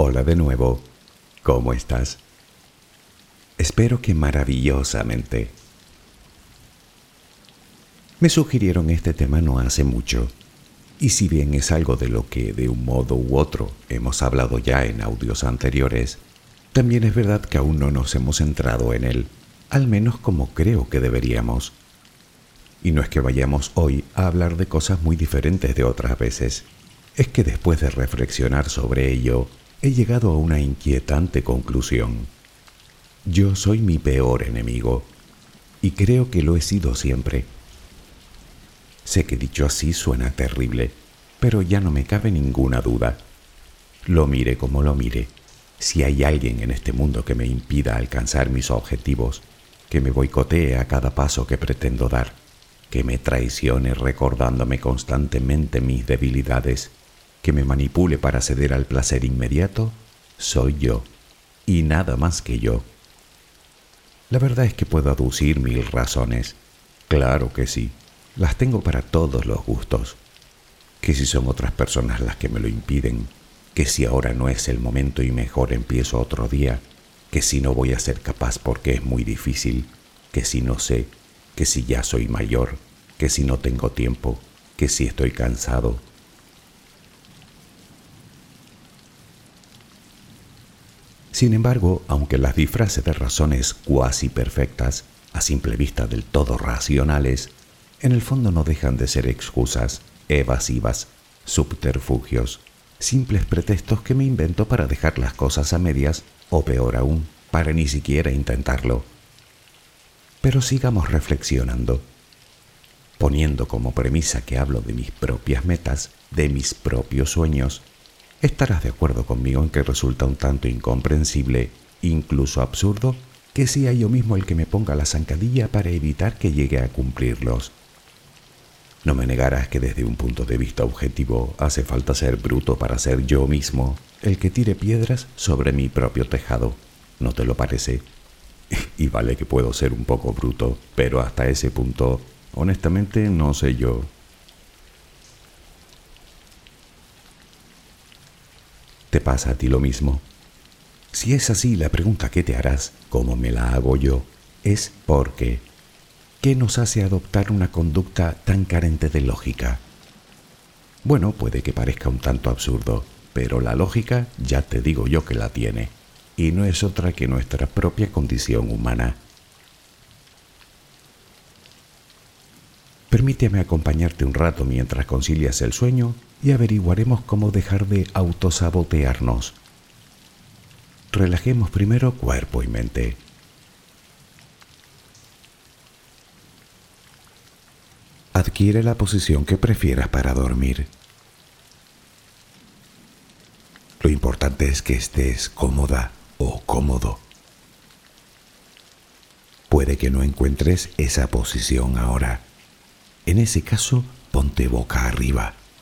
Hola de nuevo. ¿Cómo estás? Espero que maravillosamente. Me sugirieron este tema no hace mucho, y si bien es algo de lo que de un modo u otro hemos hablado ya en audios anteriores, también es verdad que aún no nos hemos centrado en él, al menos como creo que deberíamos. Y no es que vayamos hoy a hablar de cosas muy diferentes de otras veces, es que después de reflexionar sobre ello, he llegado a una inquietante conclusión. Yo soy mi peor enemigo, y creo que lo he sido siempre. Sé que dicho así suena terrible, pero ya no me cabe ninguna duda. Lo mire como lo mire, si hay alguien en este mundo que me impida alcanzar mis objetivos, que me boicotee a cada paso que pretendo dar, que me traicione recordándome constantemente mis debilidades, que me manipule para ceder al placer inmediato, soy yo, y nada más que yo. La verdad es que puedo aducir mil razones. Claro que sí, las tengo para todos los gustos. Que si son otras personas las que me lo impiden, que si ahora no es el momento y mejor empiezo otro día, que si no voy a ser capaz porque es muy difícil, que si no sé, que si ya soy mayor, que si no tengo tiempo, que si estoy cansado, Sin embargo, aunque las disfraces de razones cuasi perfectas, a simple vista del todo racionales, en el fondo no dejan de ser excusas, evasivas, subterfugios, simples pretextos que me invento para dejar las cosas a medias o peor aún, para ni siquiera intentarlo. Pero sigamos reflexionando. Poniendo como premisa que hablo de mis propias metas, de mis propios sueños, Estarás de acuerdo conmigo en que resulta un tanto incomprensible, incluso absurdo, que sea yo mismo el que me ponga la zancadilla para evitar que llegue a cumplirlos. No me negarás que desde un punto de vista objetivo hace falta ser bruto para ser yo mismo el que tire piedras sobre mi propio tejado. ¿No te lo parece? Y vale que puedo ser un poco bruto, pero hasta ese punto, honestamente, no sé yo. ¿Te pasa a ti lo mismo? Si es así, la pregunta que te harás, como me la hago yo, es ¿por qué? ¿Qué nos hace adoptar una conducta tan carente de lógica? Bueno, puede que parezca un tanto absurdo, pero la lógica ya te digo yo que la tiene, y no es otra que nuestra propia condición humana. Permíteme acompañarte un rato mientras concilias el sueño y averiguaremos cómo dejar de autosabotearnos. Relajemos primero cuerpo y mente. Adquiere la posición que prefieras para dormir. Lo importante es que estés cómoda o cómodo. Puede que no encuentres esa posición ahora. En ese caso, ponte boca arriba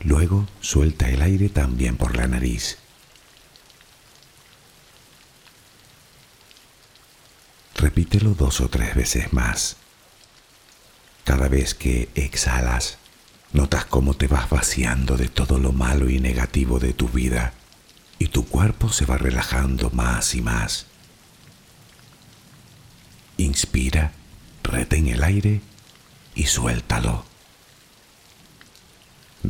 Luego suelta el aire también por la nariz. Repítelo dos o tres veces más. Cada vez que exhalas, notas cómo te vas vaciando de todo lo malo y negativo de tu vida y tu cuerpo se va relajando más y más. Inspira, retén el aire y suéltalo.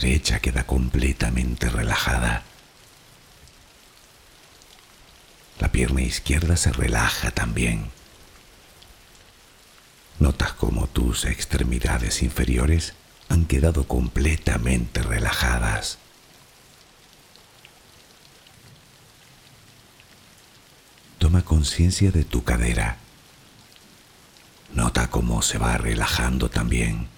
derecha queda completamente relajada. La pierna izquierda se relaja también. Notas como tus extremidades inferiores han quedado completamente relajadas. Toma conciencia de tu cadera. Nota cómo se va relajando también.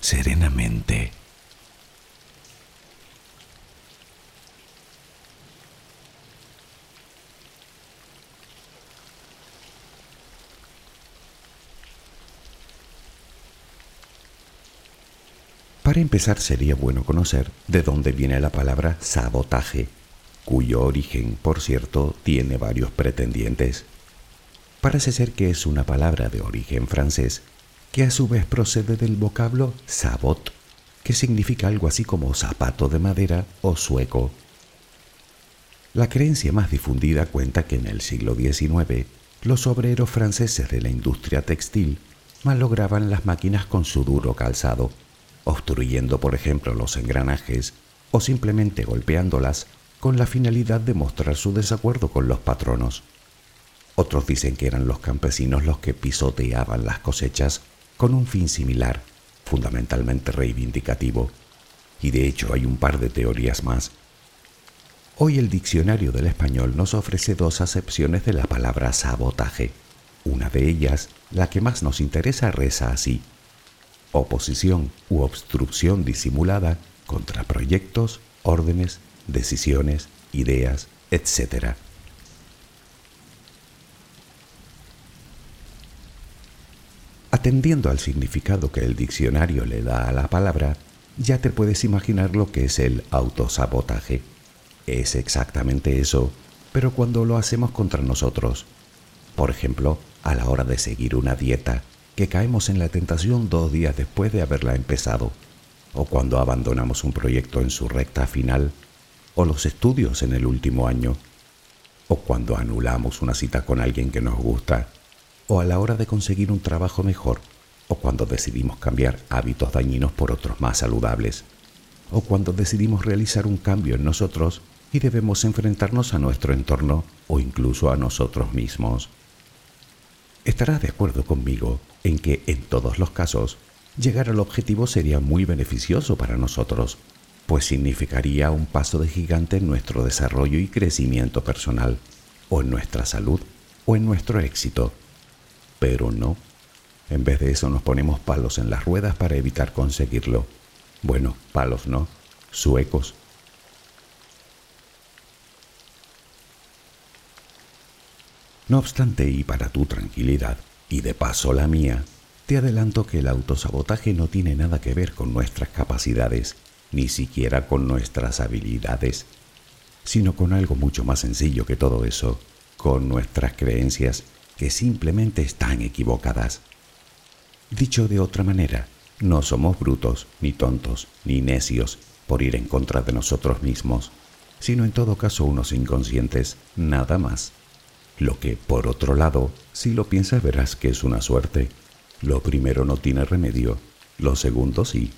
serenamente. Para empezar sería bueno conocer de dónde viene la palabra sabotaje, cuyo origen, por cierto, tiene varios pretendientes. Parece ser que es una palabra de origen francés que a su vez procede del vocablo sabot, que significa algo así como zapato de madera o sueco. La creencia más difundida cuenta que en el siglo XIX los obreros franceses de la industria textil malograban las máquinas con su duro calzado obstruyendo por ejemplo los engranajes o simplemente golpeándolas con la finalidad de mostrar su desacuerdo con los patronos. Otros dicen que eran los campesinos los que pisoteaban las cosechas con un fin similar, fundamentalmente reivindicativo, y de hecho hay un par de teorías más. Hoy el diccionario del español nos ofrece dos acepciones de la palabra sabotaje. Una de ellas, la que más nos interesa, reza así oposición u obstrucción disimulada contra proyectos, órdenes, decisiones, ideas, etc. Atendiendo al significado que el diccionario le da a la palabra, ya te puedes imaginar lo que es el autosabotaje. Es exactamente eso, pero cuando lo hacemos contra nosotros. Por ejemplo, a la hora de seguir una dieta que caemos en la tentación dos días después de haberla empezado, o cuando abandonamos un proyecto en su recta final, o los estudios en el último año, o cuando anulamos una cita con alguien que nos gusta, o a la hora de conseguir un trabajo mejor, o cuando decidimos cambiar hábitos dañinos por otros más saludables, o cuando decidimos realizar un cambio en nosotros y debemos enfrentarnos a nuestro entorno o incluso a nosotros mismos. Estarás de acuerdo conmigo en que en todos los casos llegar al objetivo sería muy beneficioso para nosotros, pues significaría un paso de gigante en nuestro desarrollo y crecimiento personal, o en nuestra salud, o en nuestro éxito. Pero no. En vez de eso nos ponemos palos en las ruedas para evitar conseguirlo. Bueno, palos no, suecos. No obstante, y para tu tranquilidad, y de paso la mía, te adelanto que el autosabotaje no tiene nada que ver con nuestras capacidades, ni siquiera con nuestras habilidades, sino con algo mucho más sencillo que todo eso, con nuestras creencias que simplemente están equivocadas. Dicho de otra manera, no somos brutos, ni tontos, ni necios por ir en contra de nosotros mismos, sino en todo caso unos inconscientes, nada más. Lo que, por otro lado, si lo piensas verás que es una suerte. Lo primero no tiene remedio, lo segundo sí.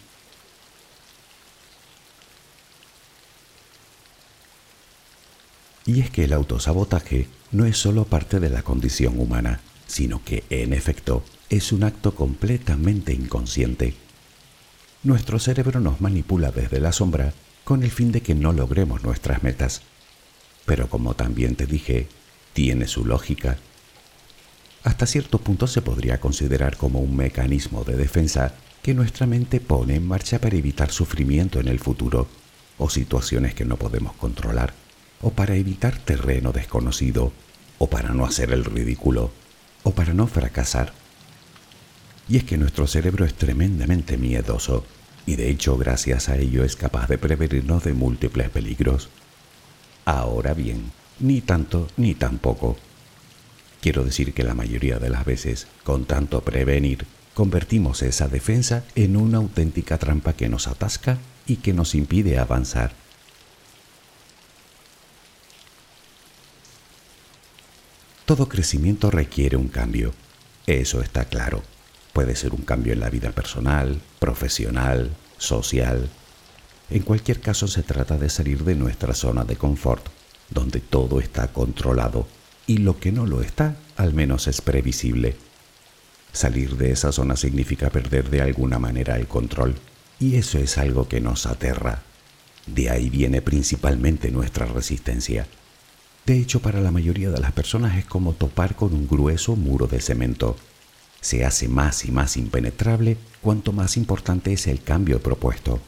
Y es que el autosabotaje no es solo parte de la condición humana, sino que, en efecto, es un acto completamente inconsciente. Nuestro cerebro nos manipula desde la sombra con el fin de que no logremos nuestras metas. Pero como también te dije, tiene su lógica. Hasta cierto punto se podría considerar como un mecanismo de defensa que nuestra mente pone en marcha para evitar sufrimiento en el futuro o situaciones que no podemos controlar, o para evitar terreno desconocido, o para no hacer el ridículo, o para no fracasar. Y es que nuestro cerebro es tremendamente miedoso, y de hecho gracias a ello es capaz de prevenirnos de múltiples peligros. Ahora bien, ni tanto ni tampoco. Quiero decir que la mayoría de las veces, con tanto prevenir, convertimos esa defensa en una auténtica trampa que nos atasca y que nos impide avanzar. Todo crecimiento requiere un cambio, eso está claro. Puede ser un cambio en la vida personal, profesional, social. En cualquier caso se trata de salir de nuestra zona de confort donde todo está controlado y lo que no lo está al menos es previsible. Salir de esa zona significa perder de alguna manera el control y eso es algo que nos aterra. De ahí viene principalmente nuestra resistencia. De hecho, para la mayoría de las personas es como topar con un grueso muro de cemento. Se hace más y más impenetrable cuanto más importante es el cambio propuesto.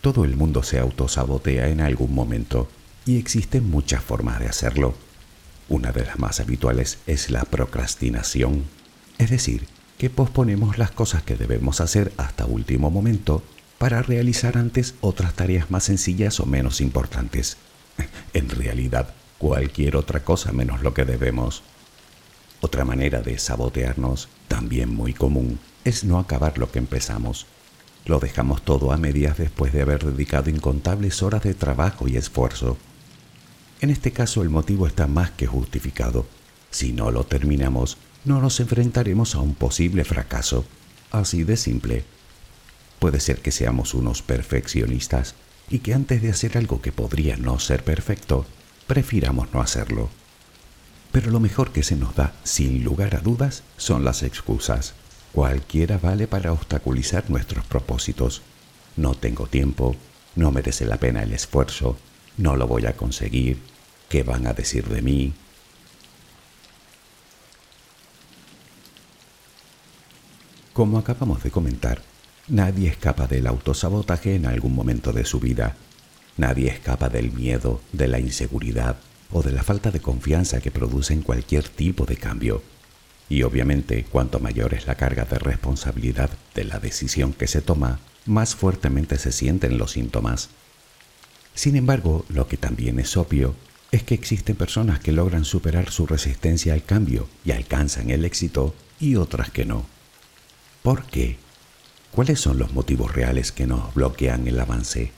Todo el mundo se autosabotea en algún momento y existen muchas formas de hacerlo. Una de las más habituales es la procrastinación, es decir, que posponemos las cosas que debemos hacer hasta último momento para realizar antes otras tareas más sencillas o menos importantes. En realidad, cualquier otra cosa menos lo que debemos. Otra manera de sabotearnos, también muy común, es no acabar lo que empezamos lo dejamos todo a medias después de haber dedicado incontables horas de trabajo y esfuerzo. En este caso el motivo está más que justificado. Si no lo terminamos, no nos enfrentaremos a un posible fracaso. Así de simple. Puede ser que seamos unos perfeccionistas y que antes de hacer algo que podría no ser perfecto, prefiramos no hacerlo. Pero lo mejor que se nos da, sin lugar a dudas, son las excusas. Cualquiera vale para obstaculizar nuestros propósitos. No tengo tiempo, no merece la pena el esfuerzo, no lo voy a conseguir, ¿qué van a decir de mí? Como acabamos de comentar, nadie escapa del autosabotaje en algún momento de su vida. Nadie escapa del miedo, de la inseguridad o de la falta de confianza que producen cualquier tipo de cambio. Y obviamente, cuanto mayor es la carga de responsabilidad de la decisión que se toma, más fuertemente se sienten los síntomas. Sin embargo, lo que también es obvio es que existen personas que logran superar su resistencia al cambio y alcanzan el éxito y otras que no. ¿Por qué? ¿Cuáles son los motivos reales que nos bloquean el avance?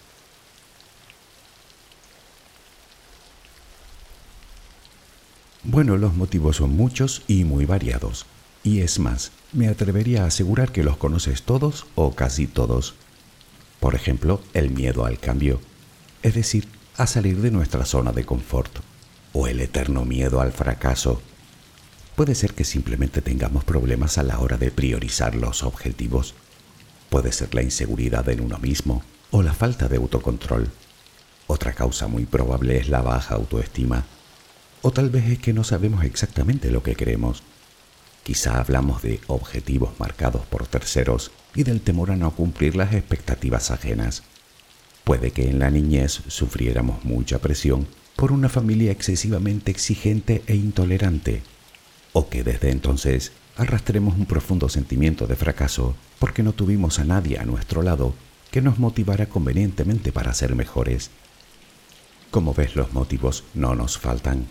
Bueno, los motivos son muchos y muy variados. Y es más, me atrevería a asegurar que los conoces todos o casi todos. Por ejemplo, el miedo al cambio, es decir, a salir de nuestra zona de confort, o el eterno miedo al fracaso. Puede ser que simplemente tengamos problemas a la hora de priorizar los objetivos. Puede ser la inseguridad en uno mismo o la falta de autocontrol. Otra causa muy probable es la baja autoestima. O tal vez es que no sabemos exactamente lo que queremos. Quizá hablamos de objetivos marcados por terceros y del temor a no cumplir las expectativas ajenas. Puede que en la niñez sufriéramos mucha presión por una familia excesivamente exigente e intolerante, o que desde entonces arrastremos un profundo sentimiento de fracaso porque no tuvimos a nadie a nuestro lado que nos motivara convenientemente para ser mejores. Como ves, los motivos no nos faltan,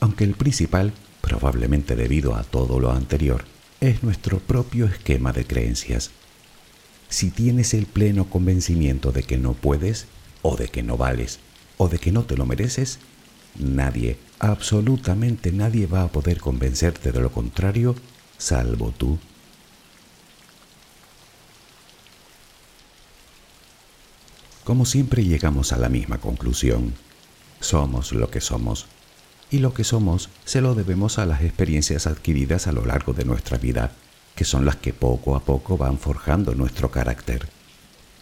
aunque el principal, probablemente debido a todo lo anterior, es nuestro propio esquema de creencias si tienes el pleno convencimiento de que no puedes, o de que no vales, o de que no te lo mereces, nadie, absolutamente nadie va a poder convencerte de lo contrario, salvo tú. Como siempre llegamos a la misma conclusión. Somos lo que somos. Y lo que somos se lo debemos a las experiencias adquiridas a lo largo de nuestra vida que son las que poco a poco van forjando nuestro carácter.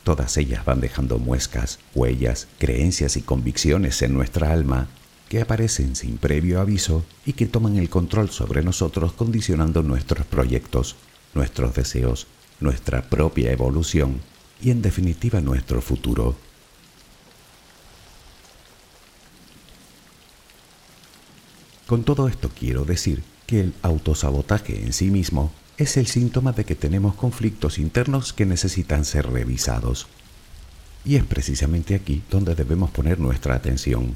Todas ellas van dejando muescas, huellas, creencias y convicciones en nuestra alma que aparecen sin previo aviso y que toman el control sobre nosotros condicionando nuestros proyectos, nuestros deseos, nuestra propia evolución y en definitiva nuestro futuro. Con todo esto quiero decir que el autosabotaje en sí mismo es el síntoma de que tenemos conflictos internos que necesitan ser revisados. Y es precisamente aquí donde debemos poner nuestra atención,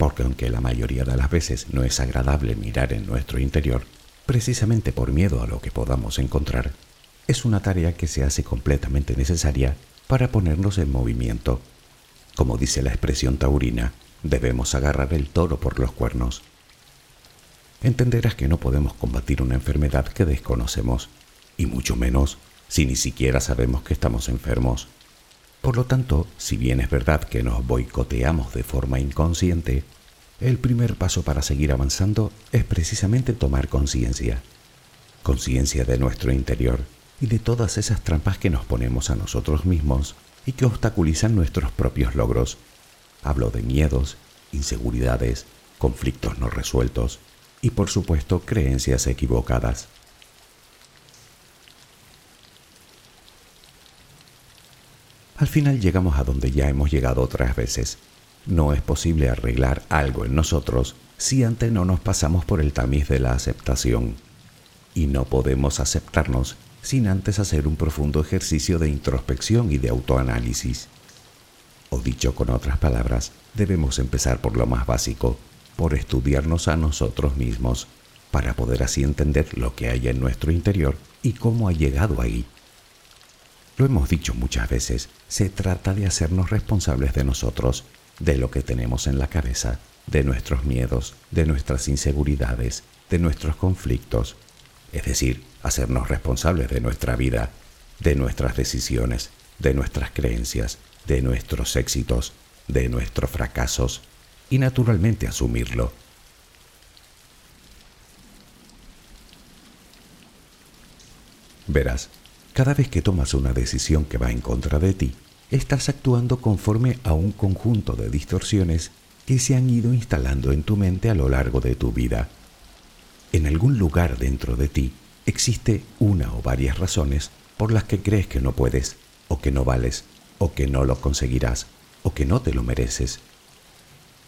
porque aunque la mayoría de las veces no es agradable mirar en nuestro interior, precisamente por miedo a lo que podamos encontrar, es una tarea que se hace completamente necesaria para ponernos en movimiento. Como dice la expresión taurina, debemos agarrar el toro por los cuernos entenderás que no podemos combatir una enfermedad que desconocemos, y mucho menos si ni siquiera sabemos que estamos enfermos. Por lo tanto, si bien es verdad que nos boicoteamos de forma inconsciente, el primer paso para seguir avanzando es precisamente tomar conciencia. Conciencia de nuestro interior y de todas esas trampas que nos ponemos a nosotros mismos y que obstaculizan nuestros propios logros. Hablo de miedos, inseguridades, conflictos no resueltos, y por supuesto creencias equivocadas. Al final llegamos a donde ya hemos llegado otras veces. No es posible arreglar algo en nosotros si antes no nos pasamos por el tamiz de la aceptación. Y no podemos aceptarnos sin antes hacer un profundo ejercicio de introspección y de autoanálisis. O dicho con otras palabras, debemos empezar por lo más básico, por estudiarnos a nosotros mismos, para poder así entender lo que hay en nuestro interior y cómo ha llegado ahí. Lo hemos dicho muchas veces, se trata de hacernos responsables de nosotros, de lo que tenemos en la cabeza, de nuestros miedos, de nuestras inseguridades, de nuestros conflictos, es decir, hacernos responsables de nuestra vida, de nuestras decisiones, de nuestras creencias, de nuestros éxitos, de nuestros fracasos, y naturalmente asumirlo. Verás, cada vez que tomas una decisión que va en contra de ti, estás actuando conforme a un conjunto de distorsiones que se han ido instalando en tu mente a lo largo de tu vida. En algún lugar dentro de ti existe una o varias razones por las que crees que no puedes, o que no vales, o que no lo conseguirás, o que no te lo mereces.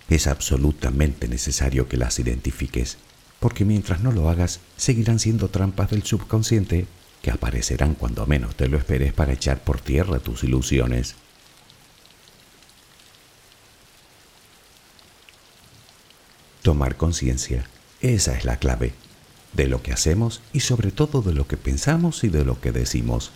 Es absolutamente necesario que las identifiques, porque mientras no lo hagas, seguirán siendo trampas del subconsciente que aparecerán cuando menos te lo esperes para echar por tierra tus ilusiones. Tomar conciencia, esa es la clave, de lo que hacemos y sobre todo de lo que pensamos y de lo que decimos.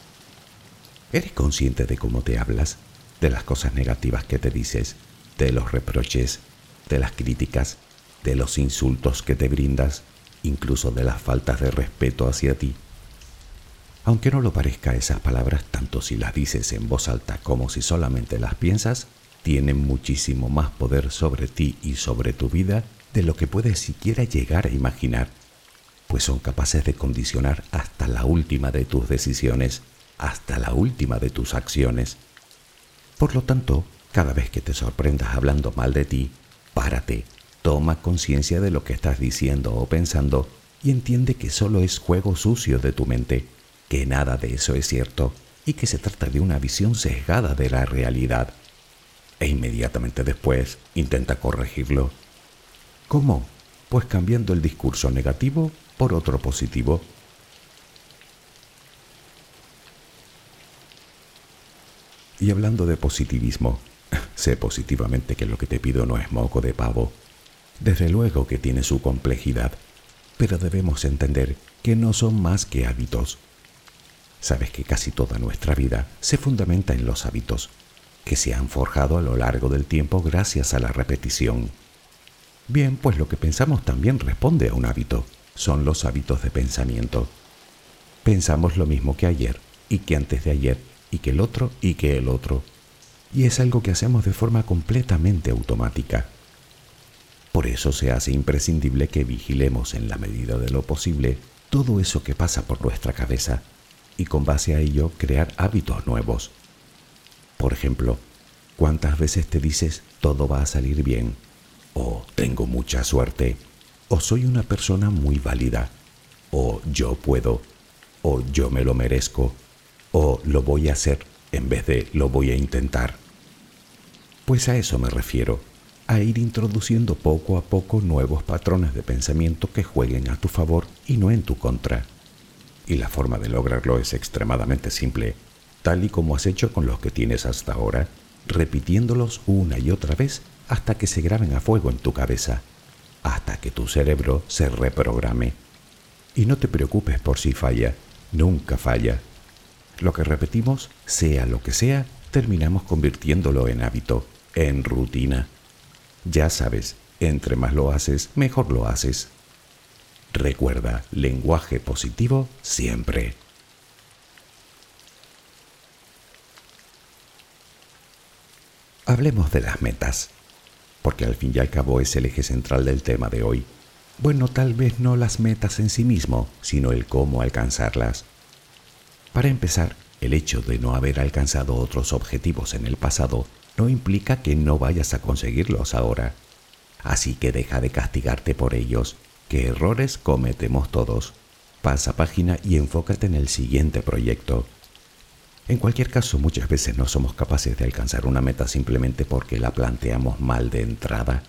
¿Eres consciente de cómo te hablas, de las cosas negativas que te dices, de los reproches, de las críticas, de los insultos que te brindas, incluso de las faltas de respeto hacia ti. Aunque no lo parezca, esas palabras, tanto si las dices en voz alta como si solamente las piensas, tienen muchísimo más poder sobre ti y sobre tu vida de lo que puedes siquiera llegar a imaginar. pues son capaces de condicionar hasta la última de tus decisiones, hasta la última de tus acciones. Por lo tanto, cada vez que te sorprendas hablando mal de ti, párate, toma conciencia de lo que estás diciendo o pensando y entiende que solo es juego sucio de tu mente, que nada de eso es cierto y que se trata de una visión sesgada de la realidad. E inmediatamente después intenta corregirlo. ¿Cómo? Pues cambiando el discurso negativo por otro positivo. Y hablando de positivismo, sé positivamente que lo que te pido no es moco de pavo. Desde luego que tiene su complejidad, pero debemos entender que no son más que hábitos. Sabes que casi toda nuestra vida se fundamenta en los hábitos, que se han forjado a lo largo del tiempo gracias a la repetición. Bien, pues lo que pensamos también responde a un hábito, son los hábitos de pensamiento. Pensamos lo mismo que ayer, y que antes de ayer, y que el otro, y que el otro. Y es algo que hacemos de forma completamente automática. Por eso se hace imprescindible que vigilemos en la medida de lo posible todo eso que pasa por nuestra cabeza y con base a ello crear hábitos nuevos. Por ejemplo, ¿cuántas veces te dices todo va a salir bien? O tengo mucha suerte. O soy una persona muy válida. O yo puedo. O yo me lo merezco. O lo voy a hacer en vez de lo voy a intentar. Pues a eso me refiero a ir introduciendo poco a poco nuevos patrones de pensamiento que jueguen a tu favor y no en tu contra. Y la forma de lograrlo es extremadamente simple, tal y como has hecho con los que tienes hasta ahora, repitiéndolos una y otra vez hasta que se graben a fuego en tu cabeza, hasta que tu cerebro se reprograme. Y no te preocupes por si falla, nunca falla. Lo que repetimos, sea lo que sea, terminamos convirtiéndolo en hábito, en rutina ya sabes, entre más lo haces, mejor lo haces. Recuerda, lenguaje positivo siempre. Hablemos de las metas, porque al fin y al cabo es el eje central del tema de hoy. Bueno, tal vez no las metas en sí mismo, sino el cómo alcanzarlas. Para empezar, el hecho de no haber alcanzado otros objetivos en el pasado no implica que no vayas a conseguirlos ahora. Así que deja de castigarte por ellos, que errores cometemos todos. Pasa página y enfócate en el siguiente proyecto. En cualquier caso, muchas veces no somos capaces de alcanzar una meta simplemente porque la planteamos mal de entrada.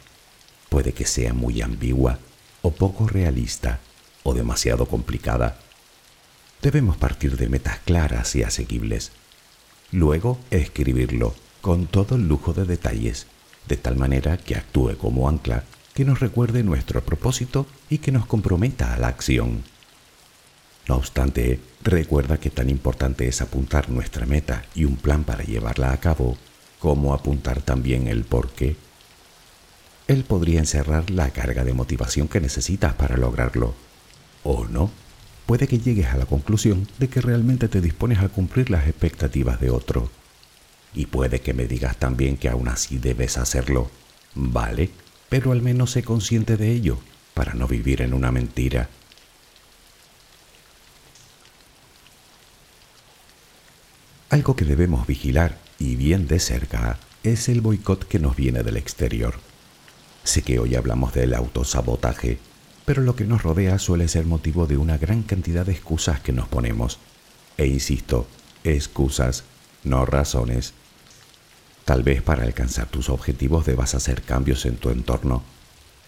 Puede que sea muy ambigua, o poco realista, o demasiado complicada. Debemos partir de metas claras y asequibles. Luego, escribirlo con todo el lujo de detalles, de tal manera que actúe como ancla, que nos recuerde nuestro propósito y que nos comprometa a la acción. No obstante, recuerda que tan importante es apuntar nuestra meta y un plan para llevarla a cabo, como apuntar también el por qué. Él podría encerrar la carga de motivación que necesitas para lograrlo, o no. Puede que llegues a la conclusión de que realmente te dispones a cumplir las expectativas de otro y puede que me digas también que aún así debes hacerlo. Vale, pero al menos sé consciente de ello, para no vivir en una mentira. Algo que debemos vigilar, y bien de cerca, es el boicot que nos viene del exterior. Sé que hoy hablamos del autosabotaje, pero lo que nos rodea suele ser motivo de una gran cantidad de excusas que nos ponemos. E insisto, excusas, no razones. Tal vez para alcanzar tus objetivos debas hacer cambios en tu entorno.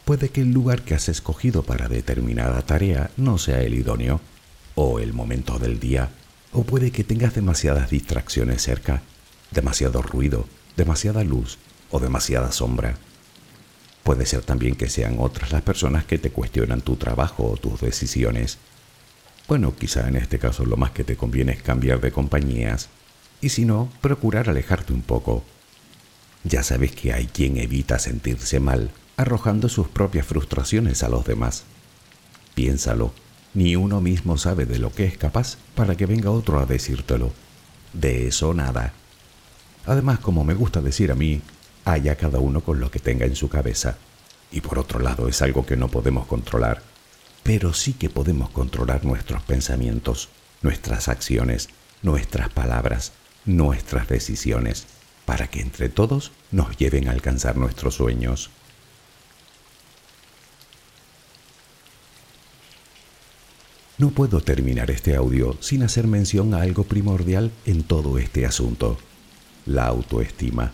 Puede que el lugar que has escogido para determinada tarea no sea el idóneo, o el momento del día, o puede que tengas demasiadas distracciones cerca, demasiado ruido, demasiada luz o demasiada sombra. Puede ser también que sean otras las personas que te cuestionan tu trabajo o tus decisiones. Bueno, quizá en este caso lo más que te conviene es cambiar de compañías, y si no, procurar alejarte un poco ya sabes que hay quien evita sentirse mal arrojando sus propias frustraciones a los demás. Piénsalo, ni uno mismo sabe de lo que es capaz para que venga otro a decírtelo. De eso nada. Además, como me gusta decir a mí, haya cada uno con lo que tenga en su cabeza. Y por otro lado es algo que no podemos controlar. pero sí que podemos controlar nuestros pensamientos, nuestras acciones, nuestras palabras, nuestras decisiones, para que entre todos nos lleven a alcanzar nuestros sueños. No puedo terminar este audio sin hacer mención a algo primordial en todo este asunto, la autoestima.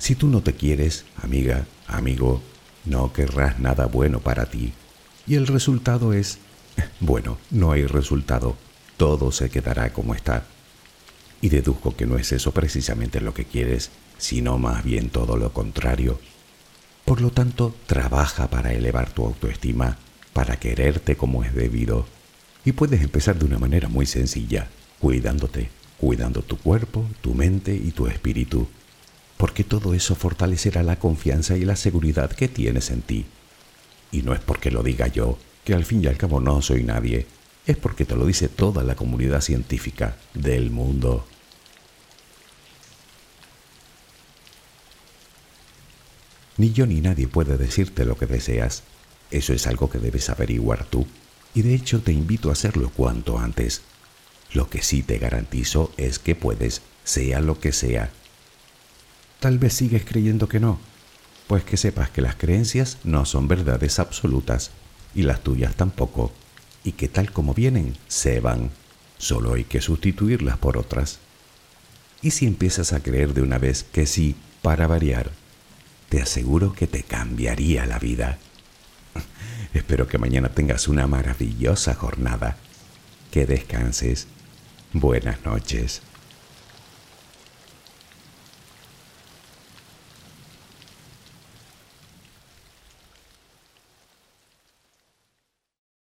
Si tú no te quieres, amiga, amigo, no querrás nada bueno para ti. Y el resultado es, bueno, no hay resultado, todo se quedará como está. Y deduzco que no es eso precisamente lo que quieres, sino más bien todo lo contrario. Por lo tanto, trabaja para elevar tu autoestima para quererte como es debido. Y puedes empezar de una manera muy sencilla, cuidándote, cuidando tu cuerpo, tu mente y tu espíritu, porque todo eso fortalecerá la confianza y la seguridad que tienes en ti. Y no es porque lo diga yo, que al fin y al cabo no soy nadie, es porque te lo dice toda la comunidad científica del mundo. Ni yo ni nadie puede decirte lo que deseas, eso es algo que debes averiguar tú, y de hecho te invito a hacerlo cuanto antes. Lo que sí te garantizo es que puedes, sea lo que sea. Tal vez sigues creyendo que no, pues que sepas que las creencias no son verdades absolutas, y las tuyas tampoco, y que tal como vienen, se van. Solo hay que sustituirlas por otras. Y si empiezas a creer de una vez que sí, para variar, te aseguro que te cambiaría la vida. Espero que mañana tengas una maravillosa jornada. Que descanses. Buenas noches.